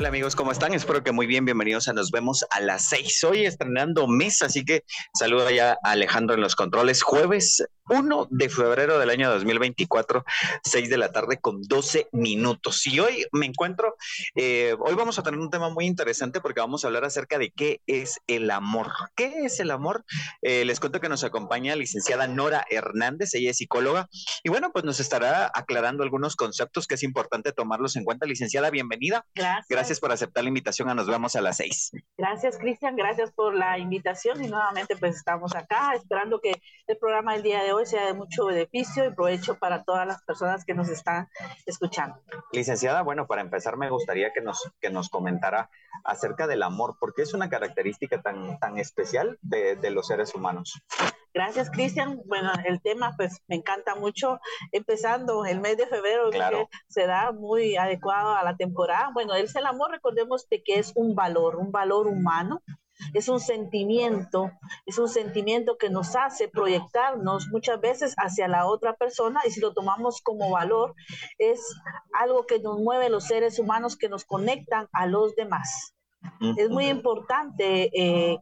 Hola amigos, ¿cómo están? Espero que muy bien, bienvenidos a Nos vemos a las seis. Hoy estrenando mes, así que saludo ya a Alejandro en los controles. Jueves 1 de febrero del año 2024, 6 de la tarde con 12 minutos. Y hoy me encuentro, eh, hoy vamos a tener un tema muy interesante porque vamos a hablar acerca de qué es el amor. ¿Qué es el amor? Eh, les cuento que nos acompaña la licenciada Nora Hernández, ella es psicóloga, y bueno, pues nos estará aclarando algunos conceptos que es importante tomarlos en cuenta. Licenciada, bienvenida. Gracias. Gracias por aceptar la invitación a Nos vemos a las seis. Gracias, Cristian. Gracias por la invitación y nuevamente pues estamos acá esperando que el programa del día de hoy sea de mucho beneficio y provecho para todas las personas que nos están escuchando. Licenciada, bueno, para empezar me gustaría que nos, que nos comentara acerca del amor, porque es una característica tan, tan especial de, de los seres humanos. Gracias, Cristian. Bueno, el tema pues me encanta mucho, empezando el mes de febrero, Claro. que será muy adecuado a la temporada. Bueno, el el amor, recordemos de que es un valor, un valor humano, es un sentimiento, es un sentimiento que nos hace proyectarnos muchas veces hacia la otra persona y si lo tomamos como valor, es algo que nos mueve los seres humanos, que nos conectan a los demás. Es muy importante eh,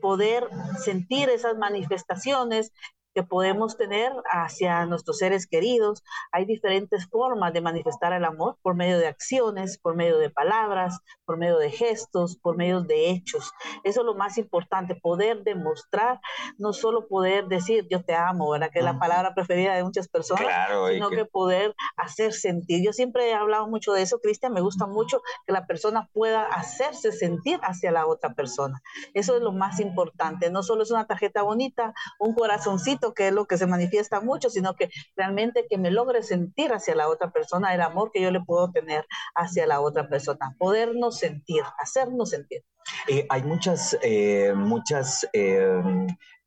poder sentir esas manifestaciones que podemos tener hacia nuestros seres queridos. Hay diferentes formas de manifestar el amor por medio de acciones, por medio de palabras, por medio de gestos, por medio de hechos. Eso es lo más importante, poder demostrar, no solo poder decir yo te amo, ¿verdad? Que es la palabra preferida de muchas personas, Claro, sino que- que poder hacer sentir. Yo siempre he hablado mucho de eso, Cristian, me gusta mucho que la persona pueda hacerse sentir hacia la otra persona. Eso es lo más importante. No solo es una tarjeta bonita, un corazoncito, que es lo que se manifiesta mucho, sino que realmente que me logre sentir hacia la otra persona el amor que yo le puedo tener hacia la otra persona. Podernos sentir, hacernos sentir. Eh, hay muchas, eh, muchas eh,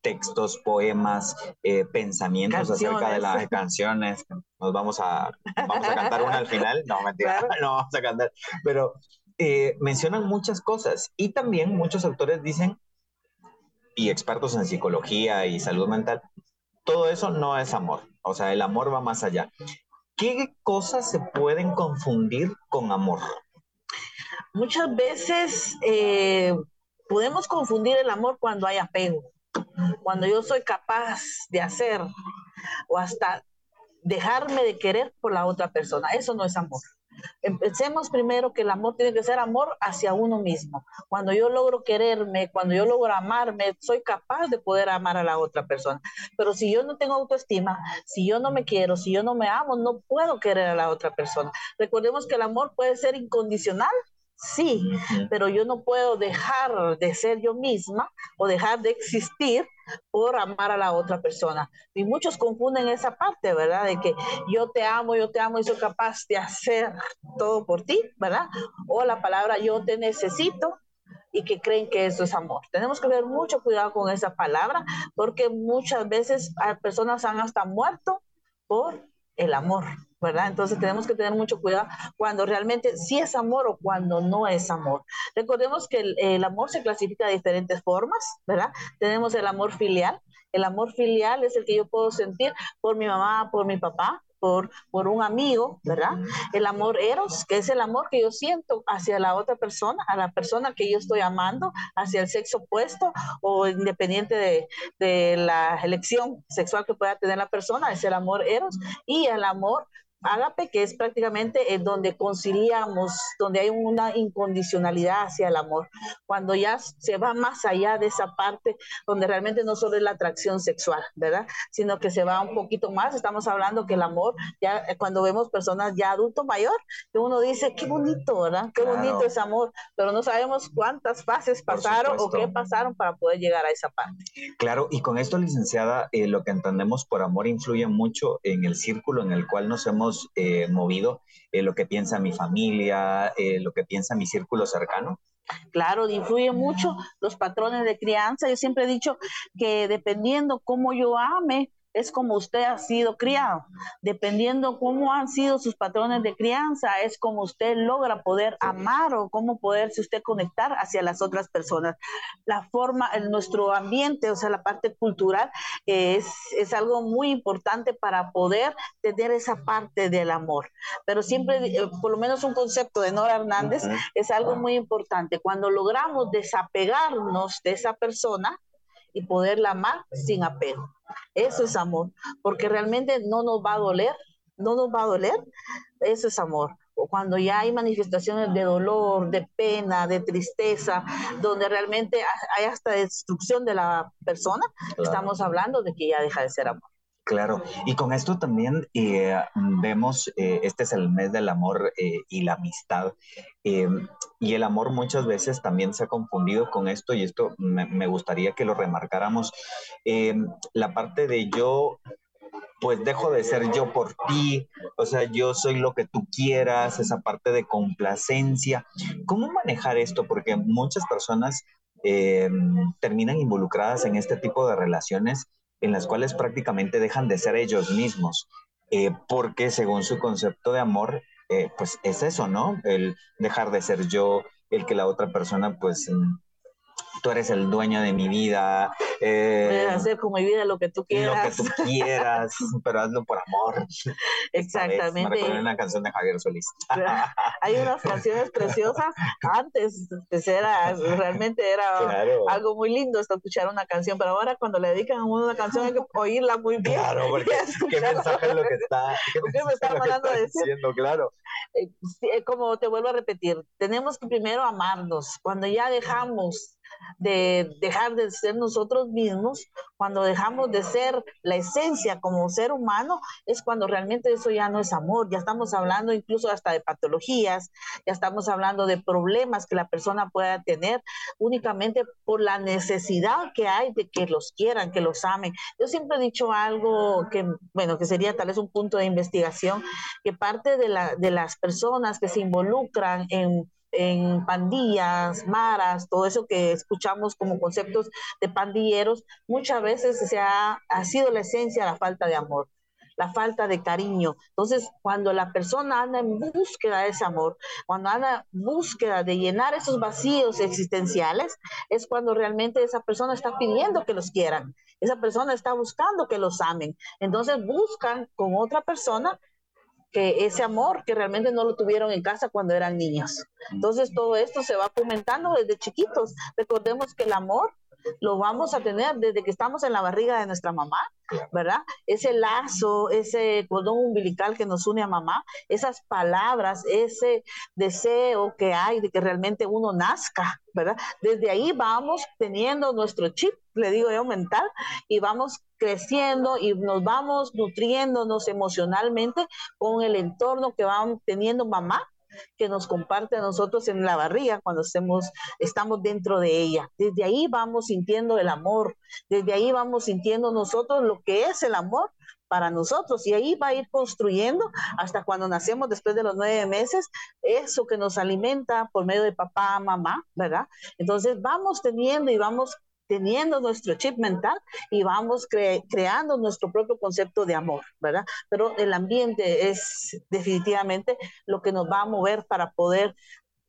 textos, poemas, eh, pensamientos acerca de las canciones. Nos vamos a, vamos a cantar una al final. No, mentira, Claro. no vamos a cantar. Pero eh, mencionan muchas cosas y también muchos autores dicen, y expertos en psicología y salud mental, todo eso no es amor. O sea, el amor va más allá. ¿Qué cosas se pueden confundir con amor? Muchas veces eh, podemos confundir el amor cuando hay apego, cuando yo soy capaz de hacer o hasta dejarme de querer por la otra persona. Eso no es amor. Empecemos primero que el amor tiene que ser amor hacia uno mismo. Cuando yo logro quererme, cuando yo logro amarme, soy capaz de poder amar a la otra persona. Pero si yo no tengo autoestima, si yo no me quiero, si yo no me amo, no puedo querer a la otra persona. Recordemos que el amor puede ser incondicional, sí, pero yo no puedo dejar de ser yo misma o dejar de existir por amar a la otra persona. Y muchos confunden esa parte, ¿verdad? De que yo te amo, yo te amo y soy capaz de hacer todo por ti, ¿verdad? O la palabra yo te necesito y que creen que eso es amor. Tenemos que tener mucho cuidado con esa palabra porque muchas veces personas han hasta muerto por el amor, ¿verdad? Entonces tenemos que tener mucho cuidado cuando realmente sí es amor o cuando no es amor. Recordemos que el, el amor se clasifica de diferentes formas, ¿verdad? Tenemos el amor filial. El amor filial es el que yo puedo sentir por mi mamá, por mi papá, por, por un amigo, ¿verdad? El amor eros, que es el amor que yo siento hacia la otra persona, a la persona que yo estoy amando, hacia el sexo opuesto o independiente de, de la elección sexual que pueda tener la persona, es el amor eros. Y el amor ágape, que es prácticamente en donde conciliamos, donde hay una incondicionalidad hacia el amor, cuando ya se va más allá de esa parte, donde realmente no solo es la atracción sexual, ¿verdad? Sino que se va un poquito más, estamos hablando que el amor, ya eh, cuando vemos personas ya adulto mayor, que uno dice, qué bonito, ¿verdad? Qué Claro. bonito es amor, pero no sabemos cuántas fases pasaron o qué pasaron para poder llegar a esa parte. Claro, y con esto, licenciada, eh, lo que entendemos por amor influye mucho en el círculo en el cual nos hemos eh, movido, eh, lo que piensa mi familia, eh, lo que piensa mi círculo cercano. Claro, influye mucho los patrones de crianza. Yo siempre he dicho que dependiendo cómo yo ame, es como usted ha sido criado. Dependiendo cómo han sido sus patrones de crianza, es como usted logra poder amar o cómo poderse usted conectar hacia las otras personas. La forma, en nuestro ambiente, o sea, la parte cultural, es, es algo muy importante para poder tener esa parte del amor. Pero siempre, eh, por lo menos un concepto de Nora Hernández, es algo muy importante. Cuando logramos desapegarnos de esa persona, y poderla amar sin apego. Eso es amor, porque realmente no nos va a doler, no nos va a doler, eso es amor. O cuando ya hay manifestaciones de dolor, de pena, de tristeza, donde realmente hay hasta destrucción de la persona, estamos hablando de que ya deja de ser amor. Claro, y con esto también eh, vemos, eh, este es el mes del amor eh, y la amistad, y el amor muchas veces también se ha confundido con esto, y esto me, gustaría que lo remarcáramos, la parte de yo, pues dejo de ser yo por ti, o sea, yo soy lo que tú quieras, esa parte de complacencia, ¿cómo manejar esto? Porque muchas personas terminan involucradas en este tipo de relaciones en las cuales prácticamente dejan de ser ellos mismos, eh, porque según su concepto de amor, eh, pues es eso, ¿no? El dejar de ser yo, el que la otra persona pues tú eres el dueño de mi vida. Eh, Puedes hacer con mi vida lo que tú quieras. Lo que tú quieras, pero hazlo por amor. Exactamente. Me una canción de Javier Solís. Hay unas canciones preciosas. Antes, pues era, realmente era algo muy lindo escuchar una canción, pero ahora cuando le dedican a uno una canción hay que oírla muy bien. Claro, porque qué mensaje es lo que está, qué, me está mandando a decir. Diciendo, claro. Eh, eh, como te vuelvo a repetir, tenemos que primero amarnos. Cuando ya dejamos de dejar de ser nosotros mismos, cuando dejamos de ser la esencia como ser humano, es cuando realmente eso ya no es amor, ya estamos hablando incluso hasta de patologías, ya estamos hablando de problemas que la persona pueda tener únicamente por la necesidad que hay de que los quieran, que los amen. Yo siempre he dicho algo que, bueno, que sería tal vez un punto de investigación, que parte de, la, de las personas que se involucran en en pandillas, maras, todo eso que escuchamos como conceptos de pandilleros, muchas veces se ha, ha sido la esencia la falta de amor la falta de cariño. Entonces, cuando la persona anda en búsqueda de ese amor, cuando anda en búsqueda de llenar esos vacíos existenciales, es cuando realmente esa persona está pidiendo que los quieran. Esa persona está buscando que los amen. Entonces, buscan con otra persona que ese amor que realmente no lo tuvieron en casa cuando eran niños. Entonces todo esto se va fomentando desde chiquitos. Recordemos que el amor lo vamos a tener desde que estamos en la barriga de nuestra mamá, ¿verdad? Ese lazo, ese cordón umbilical que nos une a mamá, esas palabras, ese deseo que hay de que realmente uno nazca, ¿verdad? Desde ahí vamos teniendo nuestro chip, le digo yo, mental, y vamos creciendo y nos vamos nutriéndonos emocionalmente con el entorno que van teniendo mamá que nos comparte a nosotros en la barriga cuando estamos dentro de ella. Desde ahí vamos sintiendo el amor, desde ahí vamos sintiendo nosotros lo que es el amor para nosotros y ahí va a ir construyendo hasta cuando nacemos después de los nueve meses eso que nos alimenta por medio de papá, mamá, ¿verdad? Entonces vamos teniendo y vamos teniendo nuestro chip mental y vamos creando nuestro propio concepto de amor, ¿verdad? Pero el ambiente es definitivamente lo que nos va a mover para poder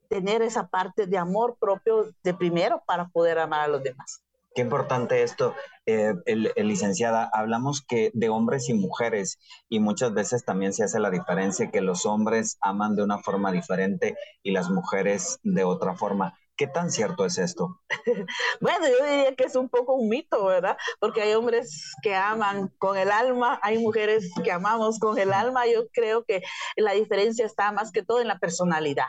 tener esa parte de amor propio de primero para poder amar a los demás. Qué importante esto, eh, el, licenciada. Hablamos que de hombres y mujeres y muchas veces también se hace la diferencia que los hombres aman de una forma diferente y las mujeres de otra forma. ¿Qué tan cierto es esto? bueno, yo diría que es un poco un mito, ¿verdad? Porque hay hombres que aman con el alma, hay mujeres que amamos con el alma. Yo creo que la diferencia está más que todo en la personalidad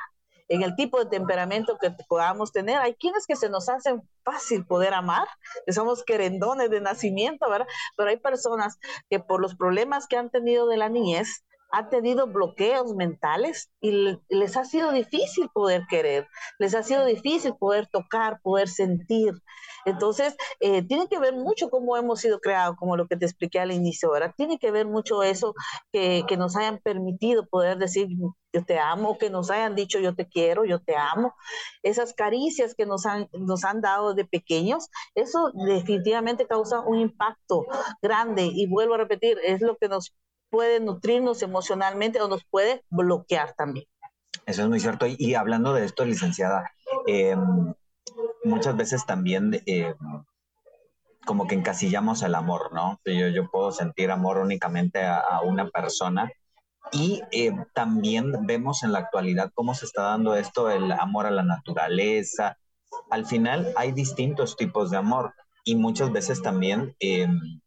en el tipo de temperamento que podamos tener. Hay quienes que se nos hacen fácil poder amar, que somos querendones de nacimiento, ¿verdad? Pero hay personas que por los problemas que han tenido de la niñez, ha tenido bloqueos mentales y les ha sido difícil poder querer, les ha sido difícil poder tocar, poder sentir. Entonces, eh, tiene que ver mucho cómo hemos sido creados, como lo que te expliqué al inicio, ¿verdad? Tiene que ver mucho eso que, que nos hayan permitido poder decir, yo te amo, que nos hayan dicho yo te quiero, yo te amo, esas caricias que nos han, nos han dado de pequeños, eso definitivamente causa un impacto grande y vuelvo a repetir, es lo que nos puede nutrirnos emocionalmente o nos puede bloquear también. Eso es muy cierto. Y, hablando de esto, licenciada, em, muchas veces también eh, como que encasillamos el amor, ¿no? Yo, yo puedo sentir amor únicamente a, una persona y eh, también vemos en la actualidad cómo se está dando esto, el amor a la naturaleza. Al final hay distintos tipos de amor y muchas veces también, em,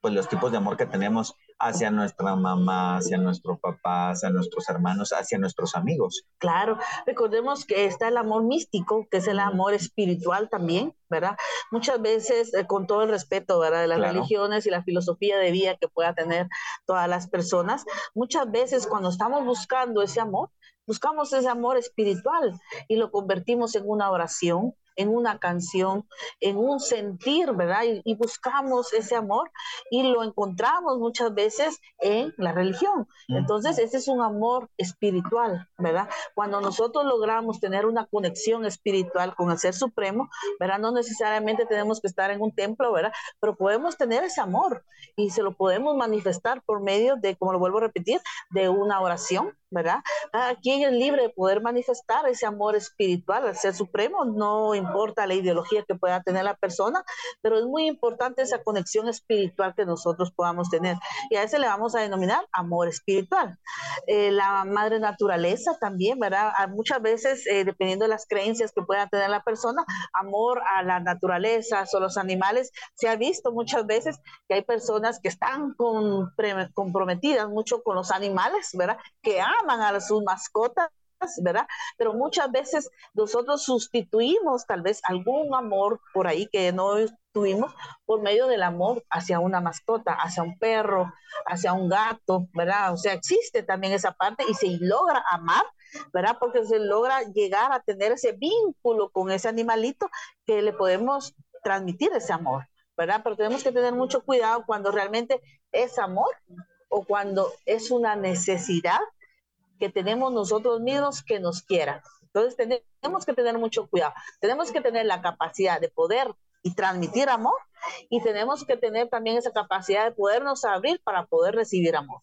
pues los tipos de amor que tenemos hacia nuestra mamá, hacia nuestro papá, hacia nuestros hermanos, hacia nuestros amigos. Claro, recordemos que está el amor místico, que es el amor espiritual también, ¿verdad? Muchas veces, eh, con todo el respeto, ¿verdad? De las religiones y la filosofía de vida que pueda tener todas las personas, muchas veces cuando estamos buscando ese amor, buscamos ese amor espiritual y lo convertimos en una oración, en una canción, en un sentir, ¿verdad? Y, buscamos ese amor y lo encontramos muchas veces en la religión. Entonces, ese es un amor espiritual, ¿verdad? Cuando nosotros logramos tener una conexión espiritual con el Ser Supremo, ¿verdad? No necesariamente tenemos que estar en un templo, ¿verdad? Pero podemos tener ese amor y se lo podemos manifestar por medio de, como lo vuelvo a repetir, de una oración, ¿verdad? Cada quien es libre de poder manifestar ese amor espiritual al Ser Supremo, no importa la ideología que pueda tener la persona, pero es muy importante esa conexión espiritual que nosotros podamos tener. Y a ese le vamos a denominar amor espiritual. Eh, la madre naturaleza también, ¿verdad? Muchas veces, eh, dependiendo de las creencias que pueda tener la persona, amor a la naturaleza, o los animales, se ha visto muchas veces que hay personas que están comprometidas mucho con los animales, ¿verdad? Que aman a sus mascotas ¿verdad? Pero muchas veces nosotros sustituimos tal vez algún amor por ahí que no tuvimos por medio del amor hacia una mascota, hacia un perro, hacia un gato, ¿verdad? O sea, existe también esa parte y se logra amar, ¿verdad? Porque se logra llegar a tener ese vínculo con ese animalito que le podemos transmitir ese amor, ¿verdad? Pero tenemos que tener mucho cuidado cuando realmente es amor o cuando es una necesidad que tenemos nosotros mismos que nos quieran. Entonces tenemos que tener mucho cuidado. Tenemos que tener la capacidad de poder y transmitir amor y tenemos que tener también esa capacidad de podernos abrir para poder recibir amor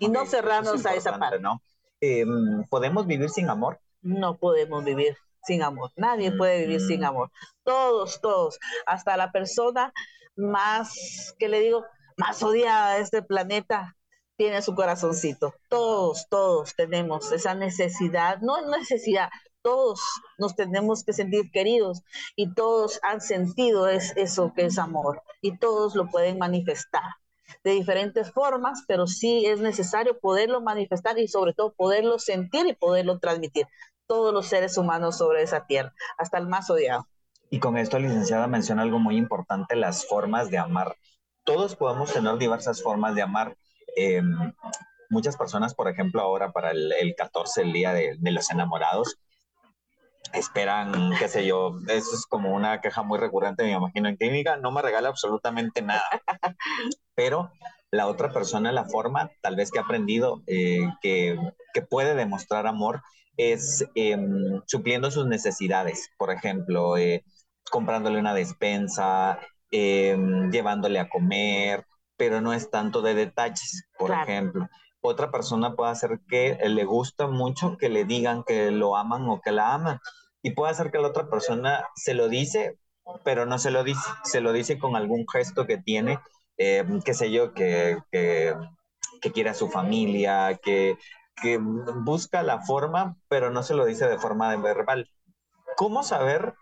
y no cerrarnos a esa parte. ¿no? Em, ¿Podemos vivir sin amor? No podemos vivir sin amor. Nadie puede vivir sin mm. amor. Todos, todos, hasta la persona más, que le digo, más odiada de este planeta, tiene su corazoncito. Todos, todos tenemos esa necesidad, no necesidad, todos nos tenemos que sentir queridos y todos han sentido es, eso que es amor y todos lo pueden manifestar de diferentes formas, pero sí es necesario poderlo manifestar y sobre todo poderlo sentir y poderlo transmitir. Todos los seres humanos sobre esa tierra, hasta el más odiado. Y con esto, licenciada, menciona algo muy importante, las formas de amar. Todos podemos tener diversas formas de amar eh, muchas personas, por ejemplo, ahora para el, 14, el día de, los enamorados, esperan, qué sé yo, eso es como una queja muy recurrente, me imagino, en clínica, no me regala absolutamente nada. Pero la otra persona, la forma tal vez que ha aprendido eh, que, puede demostrar amor es em, supliendo sus necesidades, por ejemplo, eh, comprándole una despensa, em, llevándole a comer, pero no es tanto de detalles, por ejemplo. Otra persona puede hacer que le gusta mucho que le digan que lo aman o que la aman. Y puede hacer que la otra persona se lo dice, pero no se lo dice. Se lo dice con algún gesto que tiene, eh, qué sé yo, que, que, quiere a su familia, que, que busca la forma, pero no se lo dice de forma verbal. ¿Cómo saber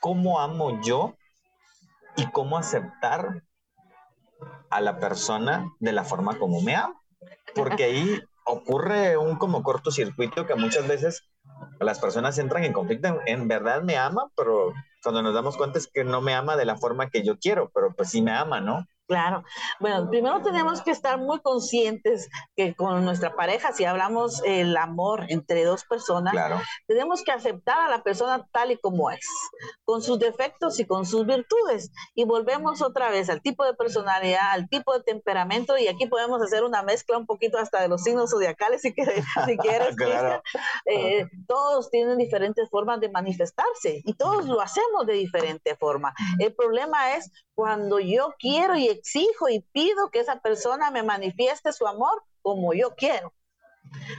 cómo amo yo y cómo aceptar a la persona de la forma como me ama. Porque ahí ocurre un como cortocircuito que muchas veces las personas entran en conflicto. En, verdad me ama, pero cuando nos damos cuenta es que no me ama de la forma que yo quiero, pero pues sí me ama, ¿no? Claro. Bueno, primero tenemos que estar muy conscientes que con nuestra pareja, si hablamos el amor entre dos personas, tenemos que aceptar a la persona tal y como es, con sus defectos y con sus virtudes. Y volvemos otra vez al tipo de personalidad, al tipo de temperamento, y aquí podemos hacer una mezcla un poquito hasta de los signos zodiacales, si, quieres, si quieres. Eh, todos tienen diferentes formas de manifestarse y todos lo hacemos de diferente forma. El problema es cuando yo quiero y exijo y pido que esa persona me manifieste su amor como yo quiero.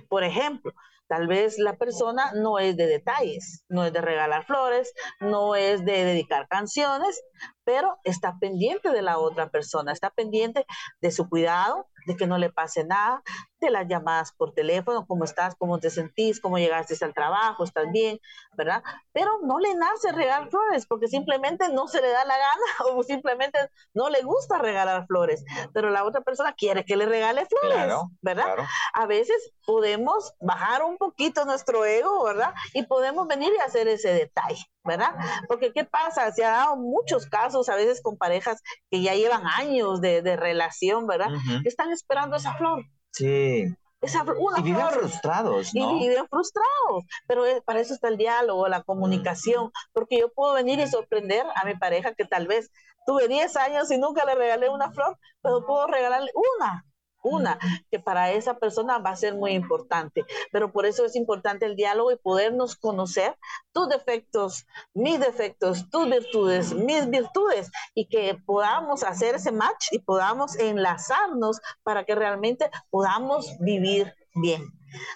Por ejemplo, tal vez la persona no es de detalles, no es de regalar flores, no es de dedicar canciones, pero está pendiente de la otra persona, está pendiente de su cuidado, de que no le pase nada, de las llamadas por teléfono, cómo estás, cómo te sentís, cómo llegaste al trabajo, estás bien, ¿verdad? Pero no le nace regalar flores porque simplemente no se le da la gana o simplemente no le gusta regalar flores, pero la otra persona quiere que le regale flores, ¿verdad? A veces podemos bajar un poquito nuestro ego, ¿verdad? Y podemos venir y hacer ese detalle, ¿verdad? Porque ¿qué pasa? Se ha dado muchos casos a veces con parejas que ya llevan años de, relación, ¿verdad? Que están esperando esa flor. Sí. Esa, y viven frustrados, ¿no? Y viven frustrados, pero para eso está el diálogo, la comunicación, porque yo puedo venir y sorprender a mi pareja que tal vez tuve 10 años y nunca le regalé una flor, pero puedo regalarle una, una, que para esa persona va a ser muy importante. Pero por eso es importante el diálogo y podernos conocer tus defectos, mis defectos, tus virtudes, mis virtudes, y que podamos hacer ese match y podamos enlazarnos para que realmente podamos vivir bien.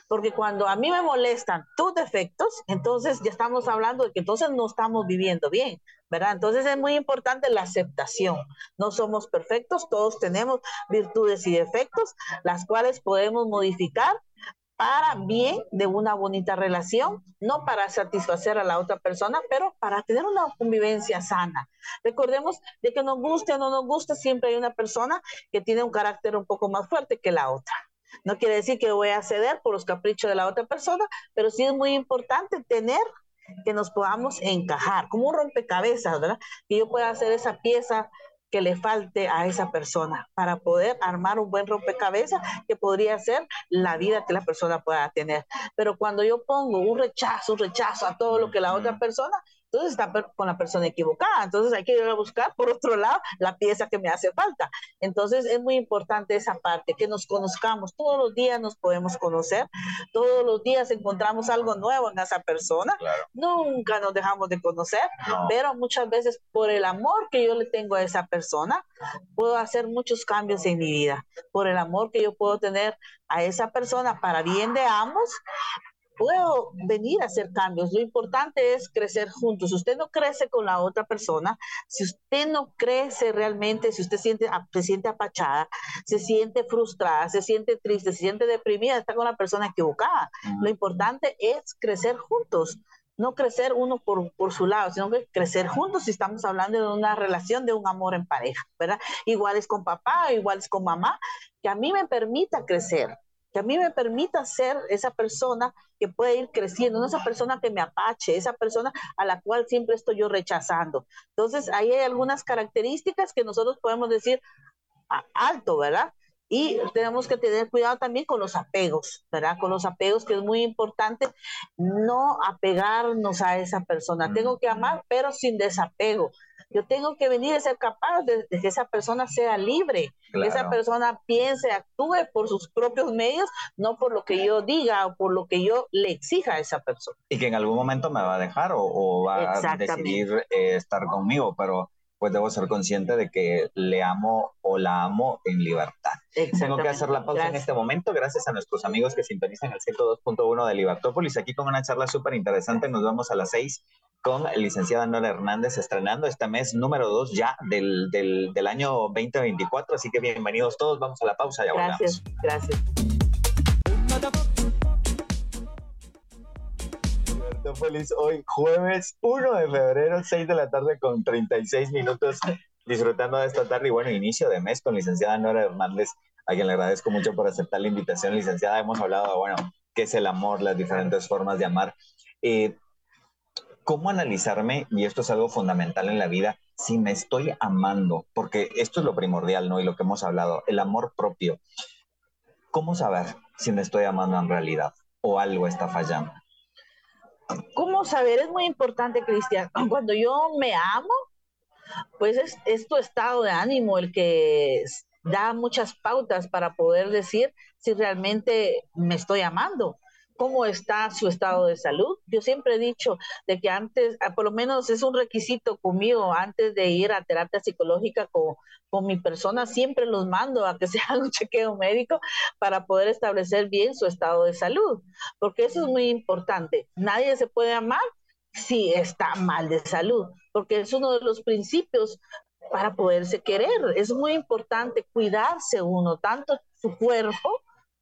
Porque cuando a mí me molestan tus defectos, entonces ya estamos hablando de que entonces no estamos viviendo bien, ¿verdad? Entonces es muy importante la aceptación. No somos perfectos, todos tenemos virtudes y defectos, las cuales podemos modificar para bien de una bonita relación, no para satisfacer a la otra persona, pero para tener una convivencia sana. Recordemos de que nos guste o no nos guste, siempre hay una persona que tiene un carácter un poco más fuerte que la otra. No quiere decir que voy a ceder por los caprichos de la otra persona, pero sí es muy importante tener que nos podamos encajar, como un rompecabezas, ¿verdad? Que yo pueda hacer esa pieza que le falte a esa persona para poder armar un buen rompecabezas que podría ser la vida que la persona pueda tener. Pero cuando yo pongo un rechazo, un rechazo a todo lo que la otra persona, entonces está con la persona equivocada. Entonces hay que ir a buscar por otro lado la pieza que me hace falta. Entonces es muy importante esa parte, que nos conozcamos. Todos los días nos podemos conocer, todos los días encontramos algo nuevo en esa persona. Nunca nos dejamos de conocer, pero muchas veces por el amor que yo le tengo a esa persona, puedo hacer muchos cambios en mi vida. Por el amor que yo puedo tener a esa persona para bien de ambos, puedo venir a hacer cambios. Lo importante es crecer juntos. Si usted no crece con la otra persona, si usted no crece realmente, si usted siente, se siente apachada, se siente frustrada, se siente triste, se siente deprimida, está con la persona equivocada. Lo importante es crecer juntos no crecer uno por, por, su lado, sino que crecer juntos si estamos hablando de una relación de un amor en pareja, ¿verdad? Igual es con papá, igual es con mamá, que a mí me permita crecer, que a mí me permita ser esa persona que puede ir creciendo, no esa persona que me apache, esa persona a la cual siempre estoy yo rechazando. Entonces, ahí hay algunas características que nosotros podemos decir alto, ¿verdad? Y tenemos que tener cuidado también con los apegos, ¿verdad? Con los apegos, que es muy importante no apegarnos a esa persona. Tengo que amar, pero sin desapego. Yo tengo que venir a ser capaz de, que esa persona sea libre, que esa persona piense, actúe por sus propios medios, no por lo que yo diga o por lo que yo le exija a esa persona. Y que en algún momento me va a dejar o, va a decidir eh, estar conmigo, pero pues debo ser consciente de que le amo o la amo en libertad. Tengo que hacer la pausa en este momento, gracias a nuestros amigos que sintonizan el 102.1 de Libertópolis, aquí con una charla súper interesante, nos vamos a las 6 con licenciada Nora Hernández estrenando este mes número 2 ya del, del, año 2024, así que bienvenidos todos, vamos a la pausa, ya Gracias, gracias. Feliz hoy, jueves 1 de febrero, 6 de la tarde con 36 minutos, disfrutando de esta tarde y bueno, inicio de mes con licenciada Nora Hernández, a quien le agradezco mucho por aceptar la invitación, licenciada. Hemos hablado, bueno, qué es el amor, las diferentes formas de amar. Eh, ¿Cómo analizarme? Y esto es algo fundamental en la vida, si me estoy amando, porque esto es lo primordial, ¿no? Y lo que hemos hablado, el amor propio. ¿Cómo saber si me estoy amando en realidad o algo está fallando? ¿Cómo saber? Es muy importante, Cristian. Cuando yo me amo, pues es, es, tu estado de ánimo el que da muchas pautas para poder decir si realmente me estoy amando cómo está su estado de salud. Yo siempre he dicho de que antes, ah, por lo menos es un requisito conmigo, antes de ir a terapia psicológica con, con mi persona, siempre los mando a que se haga un chequeo médico para poder establecer bien su estado de salud, porque eso es muy importante. Nadie se puede amar si está mal de salud, porque es uno de los principios para poderse querer. Es muy importante cuidarse uno, tanto su cuerpo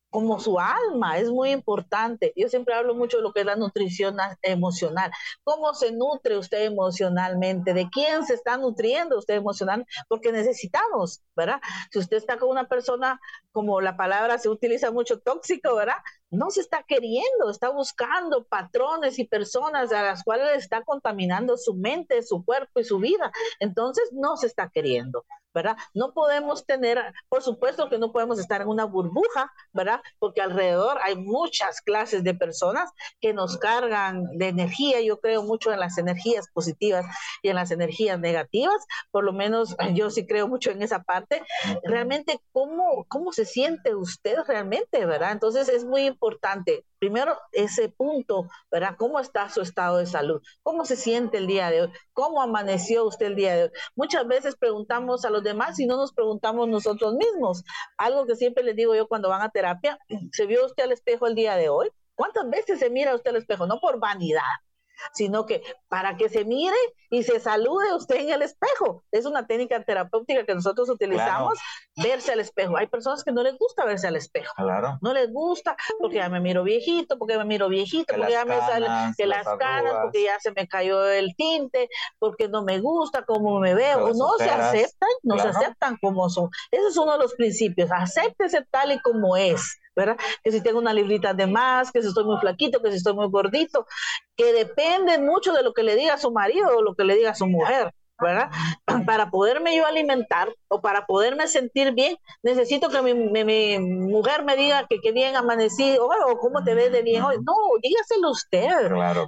como su alma, es muy importante. Yo siempre hablo mucho de lo que es la nutrición emocional. ¿Cómo se nutre usted emocionalmente? ¿De quién se está nutriendo usted emocional? Porque necesitamos, ¿verdad? Si usted está con una persona, como la palabra se utiliza mucho tóxico, ¿verdad? No se está queriendo, está buscando patrones y personas a las cuales está contaminando su mente, su cuerpo y su vida. Entonces no se está queriendo. ¿verdad? No podemos tener, por supuesto que no podemos estar en una burbuja, ¿verdad? Porque alrededor hay muchas clases de personas que nos cargan de energía. Yo creo mucho en las energías positivas y en las energías negativas. Por lo menos yo sí creo mucho en esa parte. Realmente, ¿cómo, cómo se siente usted realmente, verdad? Entonces es muy importante primero ese punto, ¿verdad? ¿Cómo está su estado de salud? ¿Cómo se siente el día de hoy? ¿Cómo amaneció usted el día de hoy? Muchas veces preguntamos a los demás y no nos preguntamos nosotros mismos. Algo que siempre les digo yo cuando van a terapia, ¿se vio usted al espejo el día de hoy? ¿Cuántas veces se mira usted al espejo? No por vanidad, sino que para que se mire y se salude usted en el espejo. Es una técnica terapéutica que nosotros utilizamos, verse al espejo. Hay personas que no les gusta verse al espejo. No les gusta porque ya me miro viejito, porque me miro viejito, porque ya me salen que las, canas, porque ya se me cayó el tinte, porque no me gusta cómo me veo. no se aceptan, no se aceptan como son. Ese es uno de los principios. Acéptese tal y como es. ¿Verdad? Que si tengo una librita de más, que si estoy muy flaquito, que si estoy muy gordito, que depende mucho de lo que le diga su marido o lo que le diga su mujer. ¿verdad? Para poderme yo alimentar o para poderme sentir bien, necesito que mi, mujer me diga que qué bien amanecí o, cómo te ves de bien hoy. No, dígaselo usted,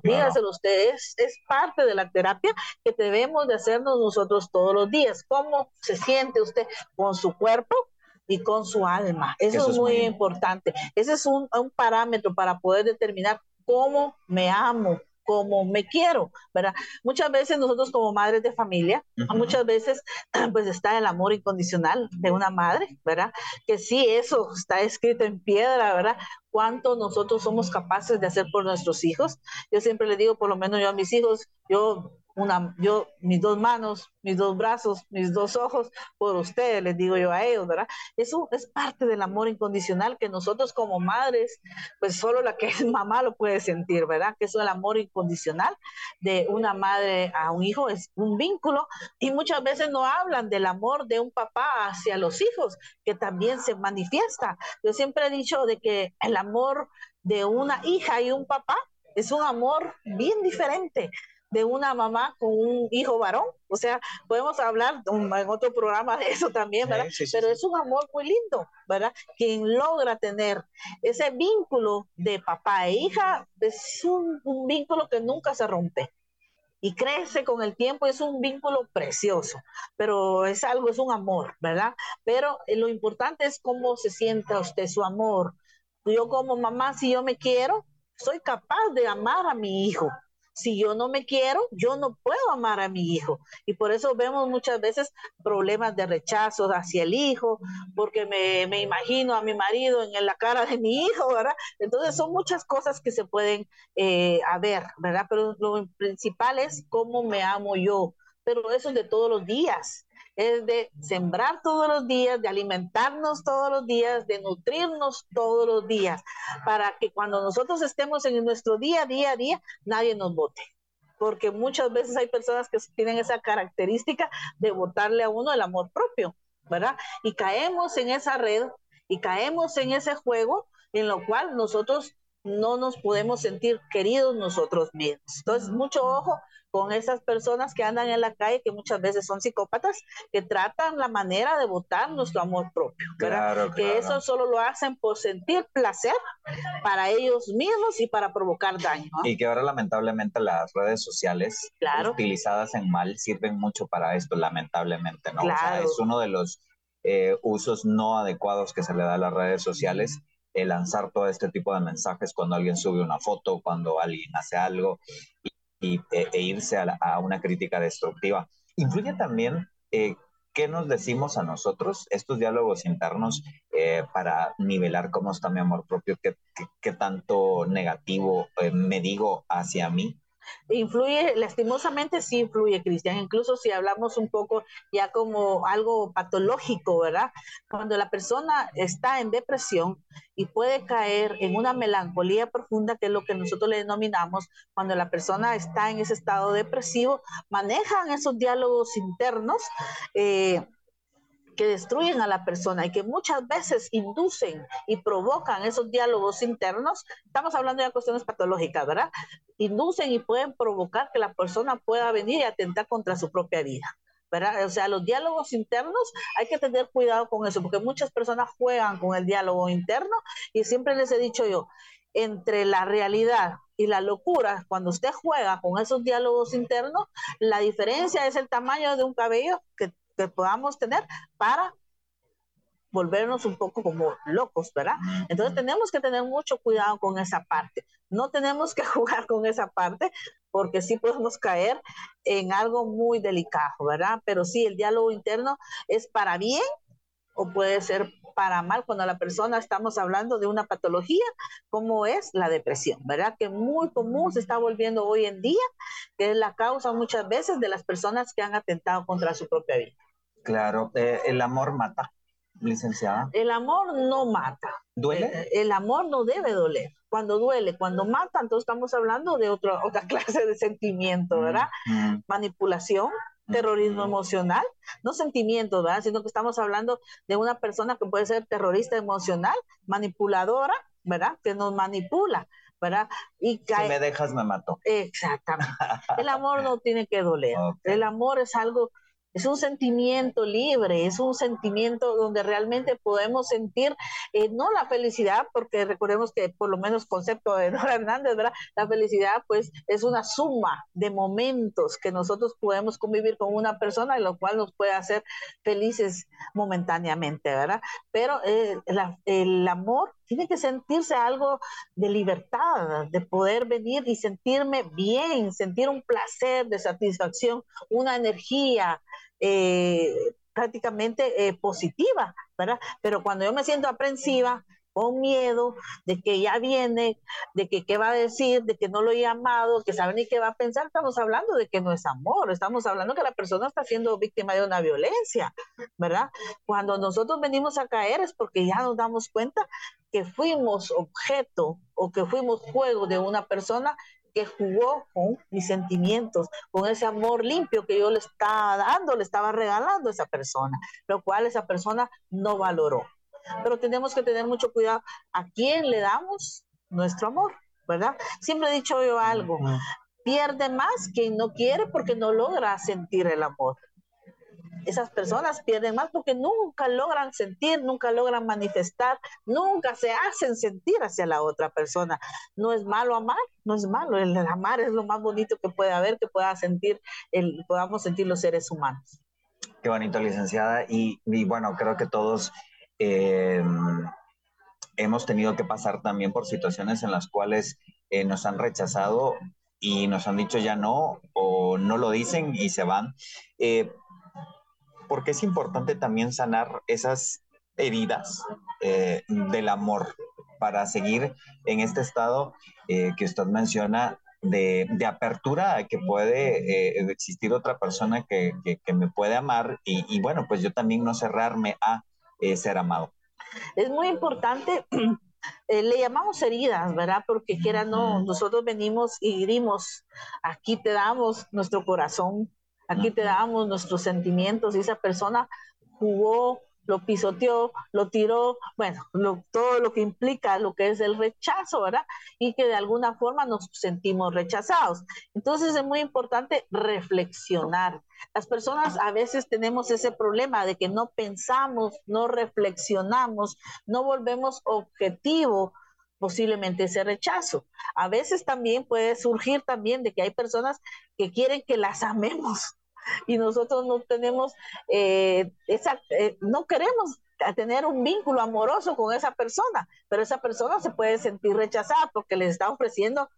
dígaselo usted. Es, es parte de la terapia que debemos de hacernos nosotros todos los días. ¿Cómo se siente usted con su cuerpo? Y con su alma. Eso, es muy, importante. Ese es un, parámetro para poder determinar cómo me amo, cómo me quiero, ¿verdad? Muchas veces nosotros como madres de familia, muchas veces pues está el amor incondicional de una madre, ¿verdad? Que sí, eso está escrito en piedra, ¿verdad? Cuánto nosotros somos capaces de hacer por nuestros hijos. Yo siempre le digo, por lo menos yo a mis hijos, yo una, yo, mis dos manos, mis dos brazos, mis dos ojos, por ustedes, les digo yo a ellos, ¿verdad? Eso es parte del amor incondicional que nosotros como madres, pues solo la que es mamá lo puede sentir, ¿verdad? Que eso es el amor incondicional de una madre a un hijo, es un vínculo y muchas veces no hablan del amor de un papá hacia los hijos, que también se manifiesta. Yo siempre he dicho de que el amor de una hija y un papá es un amor bien diferente de una mamá con un hijo varón. O sea, podemos hablar en otro programa de eso también, ¿verdad? Pero es un amor muy lindo, ¿verdad? Quien logra tener ese vínculo de papá e hija es un, vínculo que nunca se rompe y crece con el tiempo, es un vínculo precioso, pero es algo, es un amor, ¿verdad? Pero eh, lo importante es cómo se sienta usted su amor. Yo como mamá, si yo me quiero, soy capaz de amar a mi hijo, si yo no me quiero, yo no puedo amar a mi hijo. Y por eso vemos muchas veces problemas de rechazo hacia el hijo, porque me, me imagino a mi marido en la cara de mi hijo, ¿verdad? Entonces son muchas cosas que se pueden eh, haber, ¿verdad? Pero lo principal es cómo me amo yo. Pero eso es de todos los días es de sembrar todos los días, de alimentarnos todos los días, de nutrirnos todos los días, para que cuando nosotros estemos en nuestro día, día a día, nadie nos vote. Porque muchas veces hay personas que tienen esa característica de votarle a uno el amor propio, ¿verdad? Y caemos en esa red y caemos en ese juego en lo cual nosotros no nos podemos sentir queridos nosotros mismos. Entonces, mucho ojo con esas personas que andan en la calle, que muchas veces son psicópatas, que tratan la manera de botar nuestro amor propio. Claro, que eso solo lo hacen por sentir placer para ellos mismos y para provocar daño. Y que ahora lamentablemente las redes sociales utilizadas en mal sirven mucho para esto, lamentablemente, ¿no? O sea, es uno de los eh, usos no adecuados que se le da a las redes sociales el lanzar todo este tipo de mensajes cuando alguien sube una foto, cuando alguien hace algo y, e, e, irse a, una crítica destructiva. Influye también eh, qué nos decimos a nosotros, estos diálogos internos eh, para nivelar cómo está mi amor propio, qué, qué, tanto negativo eh, me digo hacia mí Influye, lastimosamente sí influye, Cristian, incluso si hablamos un poco ya como algo patológico, ¿verdad? Cuando la persona está en depresión y puede caer en una melancolía profunda, que es lo que nosotros le denominamos, cuando la persona está en ese estado depresivo, manejan esos diálogos internos. Eh, que destruyen a la persona y que muchas veces inducen y provocan esos diálogos internos, estamos hablando de cuestiones patológicas, ¿verdad? Inducen y pueden provocar que la persona pueda venir y atentar contra su propia vida. ¿verdad? O sea, los diálogos internos hay que tener cuidado con eso, porque muchas personas juegan con el diálogo interno y siempre les he dicho yo, entre la realidad y la locura, cuando usted juega con esos diálogos internos, la diferencia es el tamaño de un cabello que que podamos tener para volvernos un poco como locos, ¿verdad? Entonces tenemos que tener mucho cuidado con esa parte. No tenemos que jugar con esa parte porque sí podemos caer en algo muy delicado, ¿verdad? Pero sí, el diálogo interno es para bien o puede ser para mal cuando la persona estamos hablando de una patología como es la depresión, ¿verdad? Que muy común se está volviendo hoy en día, que es la causa muchas veces de las personas que han atentado contra su propia vida. Claro, eh, el amor mata, licenciada. El amor no mata. ¿Duele? Eh, el, amor no debe doler. Cuando duele, cuando mata, entonces estamos hablando de otra otra clase de sentimiento, mm, ¿verdad? Mm. Manipulación, terrorismo emocional, no sentimiento, ¿verdad? Sino que estamos hablando de una persona que puede ser terrorista emocional, manipuladora, ¿verdad? Que nos manipula, ¿verdad? Y Si me dejas, me mato. Exactamente. El amor no tiene que doler. El amor es algo es un sentimiento libre, es un sentimiento donde realmente podemos sentir eh, no la felicidad, porque recordemos que por lo menos concepto de Dora Hernández, ¿verdad? La felicidad pues es una suma de momentos que nosotros podemos convivir con una persona y lo cual nos puede hacer felices momentáneamente, ¿verdad? Pero eh, el amor tiene que sentirse algo de libertad, de poder venir y sentirme bien, sentir un placer, de satisfacción, una energía eh, prácticamente eh, positiva, ¿verdad? Pero cuando yo me siento aprensiva, con miedo de que ya viene, de que qué va a decir, de que no lo he llamado, que sabe ni qué va a pensar, estamos hablando de que no es amor, estamos hablando que la persona está siendo víctima de una violencia, ¿verdad? Cuando nosotros venimos a caer es porque ya nos damos cuenta que fuimos objeto o que fuimos juego de una persona que jugó con mis sentimientos, con ese amor limpio que yo le estaba dando, le estaba regalando a esa persona, lo cual esa persona no valoró pero tenemos que tener mucho cuidado a quién le damos nuestro amor, ¿verdad? Siempre he dicho yo algo, pierde más quien no quiere porque no logra sentir el amor. Esas personas pierden más porque nunca logran sentir, nunca logran manifestar, nunca se hacen sentir hacia la otra persona. No es malo amar, no es malo. El amar es lo más bonito que puede haber, que pueda sentir, el, podamos sentir los seres humanos. Qué bonito, licenciada. Y, y bueno, creo que todos eh, hemos tenido que pasar también por situaciones en las cuales eh, nos han rechazado y nos han dicho ya no o no lo dicen y se van. Eh, porque es importante también sanar esas heridas del amor para seguir en este estado que usted menciona de, apertura que puede existir otra persona que, me puede amar y, bueno, pues yo también no cerrarme a ser amado. Es muy importante, eh, le llamamos heridas, ¿verdad? Porque quiera no, nosotros venimos y herimos, aquí te damos nuestro corazón, aquí te damos nuestros sentimientos y esa persona jugó lo pisoteó, lo tiró, bueno, todo lo que implica lo que es el rechazo, ¿verdad? Y que de alguna forma nos sentimos rechazados. Entonces es muy importante reflexionar. Las personas a veces tenemos ese problema de que no pensamos, no reflexionamos, no volvemos objetivo posiblemente ese rechazo. A veces también puede surgir también de que hay personas que quieren que las amemos y nosotros no tenemos eh, esa, eh, no queremos tener un vínculo amoroso con esa persona, pero esa persona se puede sentir rechazada porque les está ofreciendo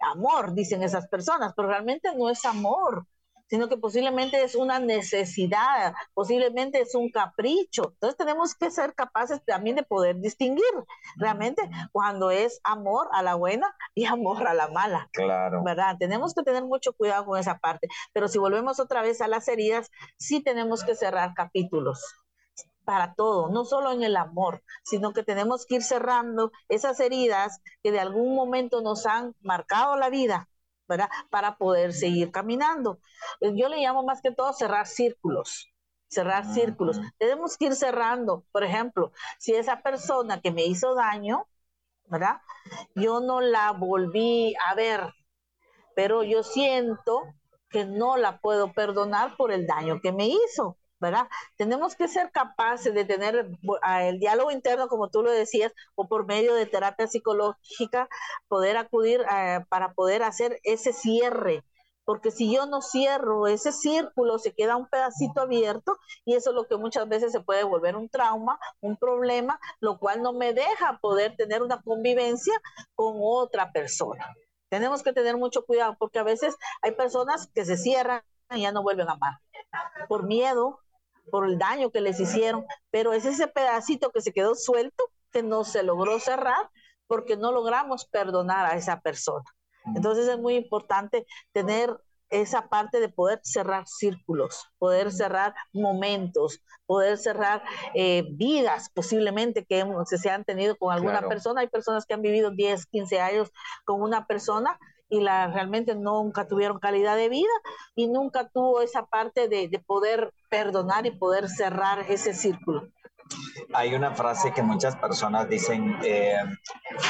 amor, dicen esas personas, pero realmente no es amor, sino que posiblemente es una necesidad, posiblemente es un capricho. Entonces tenemos que ser capaces también de poder distinguir realmente cuando es amor a la buena y amor a la mala. Claro. ¿Verdad? Tenemos que tener mucho cuidado con esa parte. Pero si volvemos otra vez a las heridas, sí tenemos que cerrar capítulos para todo, no solo en el amor, sino que tenemos que ir cerrando esas heridas que de algún momento nos han marcado la vida para poder seguir caminando. Eh, yo le llamo más que todo cerrar círculos, cerrar círculos. Tenemos que ir cerrando, por ejemplo, si esa persona que me hizo daño, ¿verdad? Yo no la volví a ver, pero yo siento que no la puedo perdonar por el daño que me hizo. ¿Verdad? Tenemos que ser capaces de tener el diálogo interno, como tú lo decías, o por medio de terapia psicológica, poder acudir eh, para poder hacer ese cierre. Porque si yo no cierro ese círculo, se queda un pedacito abierto y eso es lo que muchas veces se puede volver un trauma, un problema, lo cual no me deja poder tener una convivencia con otra persona. Tenemos que tener mucho cuidado porque a veces hay personas que se cierran y ya no vuelven a amar por miedo, por el daño que les hicieron, pero es ese pedacito que se quedó suelto que no se logró cerrar porque no logramos perdonar a esa persona. Entonces es muy importante tener esa parte de poder cerrar círculos, poder cerrar momentos, poder cerrar eh, vidas posiblemente que se han tenido con alguna persona. Hay personas que han vivido 10, 15 años con una persona y la realmente nunca tuvieron calidad de vida y nunca tuvo esa parte de, poder perdonar y poder cerrar ese círculo. Hay una frase que muchas personas dicen, eh,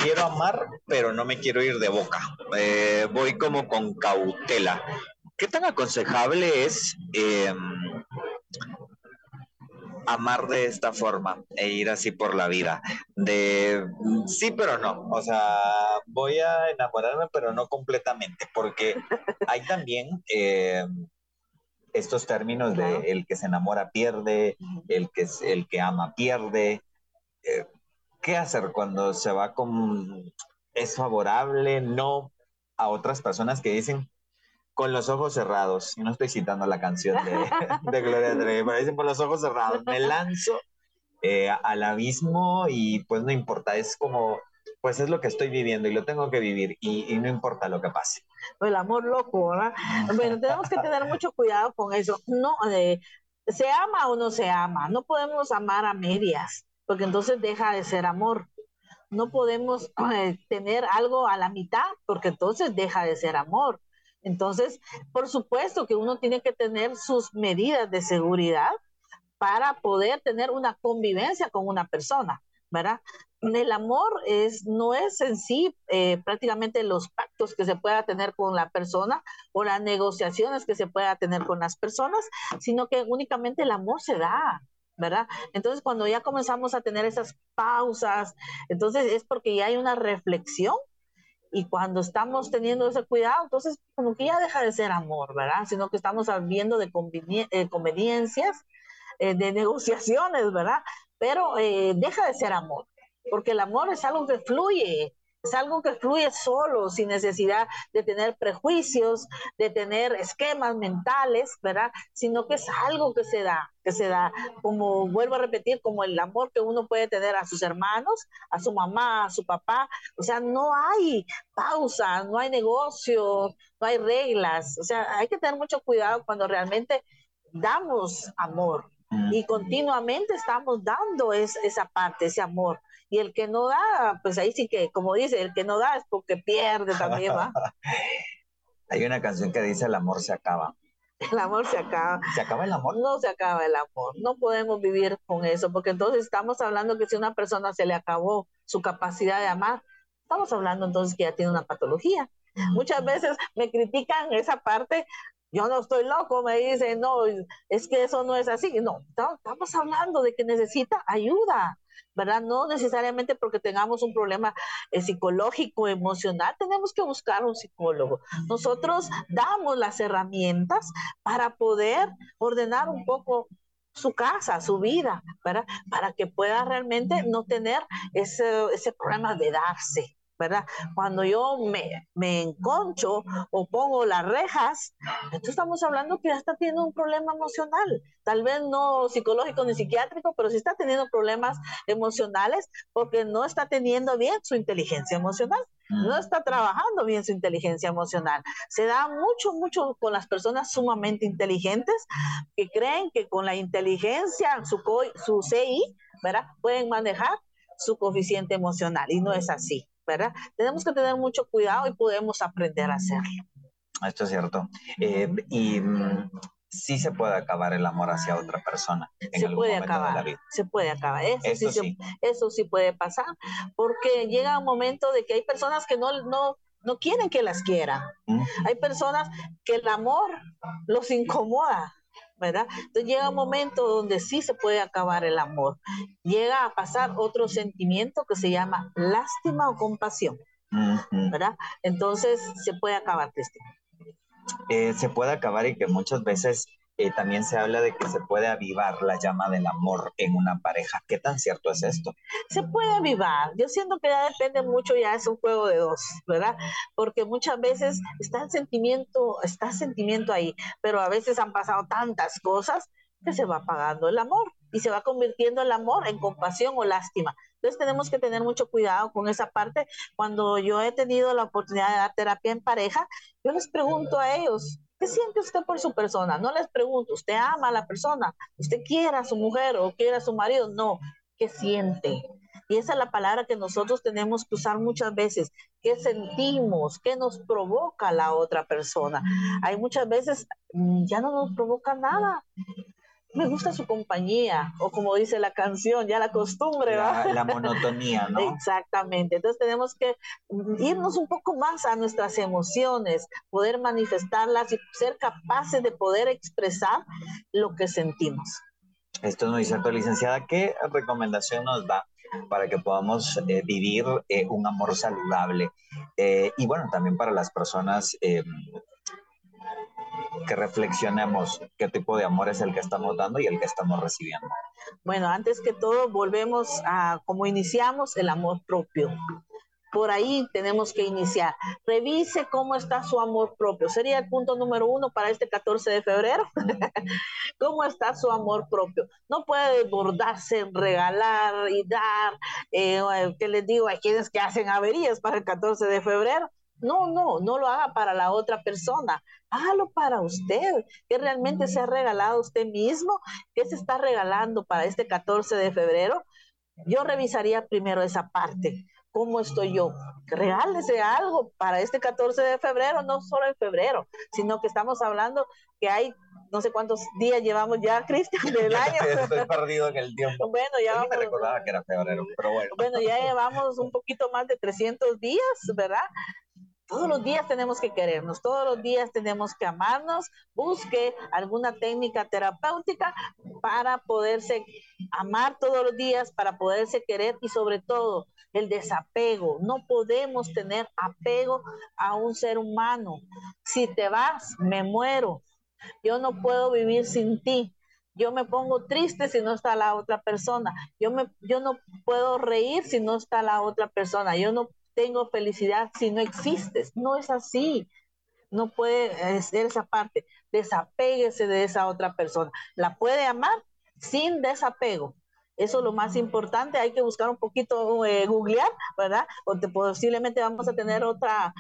quiero amar, pero no me quiero ir de boca. Eh, voy como con cautela. ¿Qué tan aconsejable es eh, amar de esta forma e ir así por la vida. De sí, pero no. O sea, voy a enamorarme, pero no completamente, porque hay también eh, estos términos de el que se enamora pierde, el que, el que ama pierde. Eh, ¿Qué hacer cuando se va con... es favorable, no a otras personas que dicen, con los ojos cerrados. Y no estoy citando la canción de, de Gloria Trevi, pero dicen con los ojos cerrados. Me lanzo eh, al abismo y pues no importa, es como, pues es lo que estoy viviendo y lo tengo que vivir y, no importa lo que pase. El amor loco, ¿verdad? Bueno, tenemos que tener mucho cuidado con eso. No, eh, se ama o no se ama. No podemos amar a medias, porque entonces deja de ser amor. No podemos eh, tener algo a la mitad, porque entonces deja de ser amor. Entonces, por supuesto que uno tiene que tener sus medidas de seguridad para poder tener una convivencia con una persona, ¿verdad? El amor es, no es en sí eh, prácticamente los pactos que se pueda tener con la persona o las negociaciones que se pueda tener con las personas, sino que únicamente el amor se da, ¿verdad? Entonces, cuando ya comenzamos a tener esas pausas, entonces es porque ya hay una reflexión y cuando estamos teniendo ese cuidado, entonces como que ya deja de ser amor, ¿verdad? Sino que estamos viendo de eh, conveniencias, eh, de negociaciones, ¿verdad? Pero eh, deja de ser amor, porque el amor es algo que fluye, es algo que fluye solo, sin necesidad de tener prejuicios, de tener esquemas mentales, ¿verdad? Sino que es algo que se da, que se da, como vuelvo a repetir, como el amor que uno puede tener a sus hermanos, a su mamá, a su papá. O sea, no hay pausa, no hay negocio, no hay reglas. O sea, hay que tener mucho cuidado cuando realmente damos amor y continuamente estamos dando esa parte, ese amor y el que no da, pues ahí sí que, como dice, el que no da es porque pierde también, ¿va? Hay una canción que dice el amor se acaba. el amor se acaba. ¿Se acaba el amor? No se acaba el amor. No podemos vivir con eso, porque entonces estamos hablando que si a una persona se le acabó su capacidad de amar, estamos hablando entonces que ya tiene una patología. Muchas veces me critican esa parte yo no estoy loco, me dicen, no, es que eso no es así. No, estamos hablando de que necesita ayuda, ¿verdad? No necesariamente porque tengamos un problema eh, psicológico, emocional, tenemos que buscar un psicólogo. Nosotros damos las herramientas para poder ordenar un poco su casa, su vida, ¿verdad? Para que pueda realmente no tener ese, ese problema de darse, ¿verdad? Cuando yo me, me enconcho o pongo las rejas, entonces estamos hablando que ya está teniendo un problema emocional, tal vez no psicológico ni psiquiátrico, pero sí está teniendo problemas emocionales porque no está teniendo bien su inteligencia emocional no está trabajando bien su inteligencia emocional. Se da mucho, mucho con las personas sumamente inteligentes que creen que con la inteligencia, su, su CI, ¿verdad? Pueden manejar su coeficiente emocional y no es así. Tenemos que tener mucho cuidado y podemos aprender a hacerlo. Esto es cierto. Eh, y mm, sí se puede acabar el amor hacia otra persona. se puede acabar, se puede acabar. Eso, sí, eso sí puede pasar, porque llega un momento de que hay personas que no, no, no quieren que las quieran. Hay personas que el amor los incomoda. ¿Verdad? Entonces llega un momento donde sí se puede acabar el amor. Llega a pasar otro sentimiento que se llama lástima o compasión, ¿verdad? Entonces se puede acabar, Cristina. Eh, se puede acabar y que muchas veces eh, también se habla de que se puede avivar la llama del amor en una pareja. ¿Qué tan cierto es esto? Se puede avivar. Yo siento que ya depende mucho, ya es un juego de dos, ¿verdad? Porque muchas veces está el sentimiento, está el sentimiento ahí, pero a veces han pasado tantas cosas que se va apagando el amor y se va convirtiendo el amor en compasión o lástima. Entonces tenemos que tener mucho cuidado con esa parte. Cuando yo he tenido la oportunidad de dar terapia en pareja, yo les pregunto a ellos, ¿Qué siente usted por su persona? No les pregunto, ¿usted ama a la persona? ¿Usted quiere a su mujer o quiere a su marido? No, ¿qué siente? Y esa es la palabra que nosotros tenemos que usar muchas veces. ¿Qué sentimos? ¿Qué nos provoca la otra persona? Hay muchas veces, mm, ya no nos provoca nada me gusta su compañía, o como dice la canción, ya la costumbre, la, la monotonía, ¿no? Exactamente. Entonces tenemos que irnos un poco más a nuestras emociones, poder manifestarlas y ser capaces de poder expresar lo que sentimos. Esto es muy cierto, licenciada. ¿Qué recomendación nos da para que podamos eh, vivir eh, un amor saludable? Eh, y bueno, también para las personas que reflexionemos qué tipo de amor es el que estamos dando y el que estamos recibiendo. Bueno, antes que todo, volvemos a como iniciamos el amor propio. Por ahí tenemos que iniciar. Revise cómo está su amor propio. Sería el punto número uno para este 14 de febrero. ¿Cómo está su amor propio? No puede desbordarse en regalar y dar. Eh, ¿Qué les digo? Hay quienes que hacen averías para el 14 de febrero. No, no, no lo haga para la otra persona hágalo para usted, que realmente se ha regalado a usted mismo, que se está regalando para este 14 de febrero. Yo revisaría primero esa parte. ¿Cómo estoy yo? Regálese algo para este 14 de febrero, no solo en febrero, sino que estamos hablando que hay no sé cuántos días llevamos ya, Cristian, del año. Estoy perdido en el tiempo. Bueno, ya vamos, me recordaba que era febrero, pero bueno. Bueno, ya llevamos un poquito más de 300 días, ¿verdad? Todos los días tenemos que querernos, todos los días tenemos que amarnos. Busque alguna técnica terapéutica para poderse amar todos los días, para poderse querer y sobre todo el desapego. No podemos tener apego a un ser humano. Si te vas, me muero. Yo no puedo vivir sin ti. Yo me pongo triste si no está la otra persona. Yo, me, yo no puedo reír si no está la otra persona. Yo no tengo felicidad si no existes. No es así. No puede ser esa parte. Desapéguese de esa otra persona. La puede amar sin desapego. Eso es lo más importante. Hay que buscar un poquito, eh, googlear, ¿verdad? O posiblemente vamos a tener otra,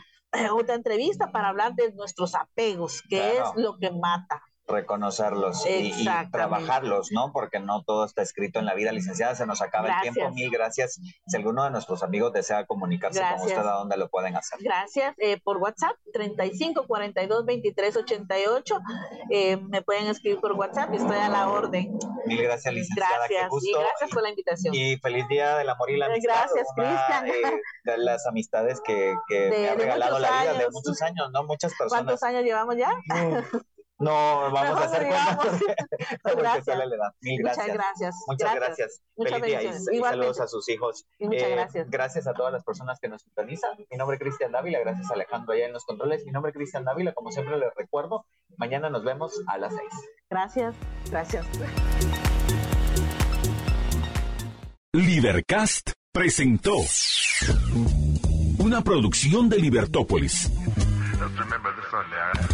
otra entrevista para hablar de nuestros apegos, que es lo que mata. Reconocerlos y, trabajarlos, ¿no? Porque no todo está escrito en la vida. Licenciada, se nos acaba el tiempo. Mil gracias. Si alguno de nuestros amigos desea comunicarse con usted, ¿a dónde lo pueden hacer? Gracias. Eh, por WhatsApp, 35 42 23 88. Eh, me pueden escribir por WhatsApp, estoy a la orden. Mil gracias, licenciada. Gracias, y gracias por la invitación. Y feliz día del amor y la amistad. Gracias, Cristian. Eh, de las amistades que, que me ha regalado la vida de muchos años, ¿no? Muchas personas. ¿Cuántos años llevamos ya? No, vamos a hacer cuentas gracias. Mil gracias. Muchas gracias. Muchas gracias. Feliz día y, saludos a sus hijos. muchas eh, gracias. Gracias a todas las personas que nos sintonizan. Mi nombre es Cristian Dávila, gracias a Alejandro allá en los controles. Mi nombre es Cristian Dávila, como siempre les recuerdo, mañana nos vemos a las seis. Gracias, gracias. Libercast presentó una producción de Libertópolis.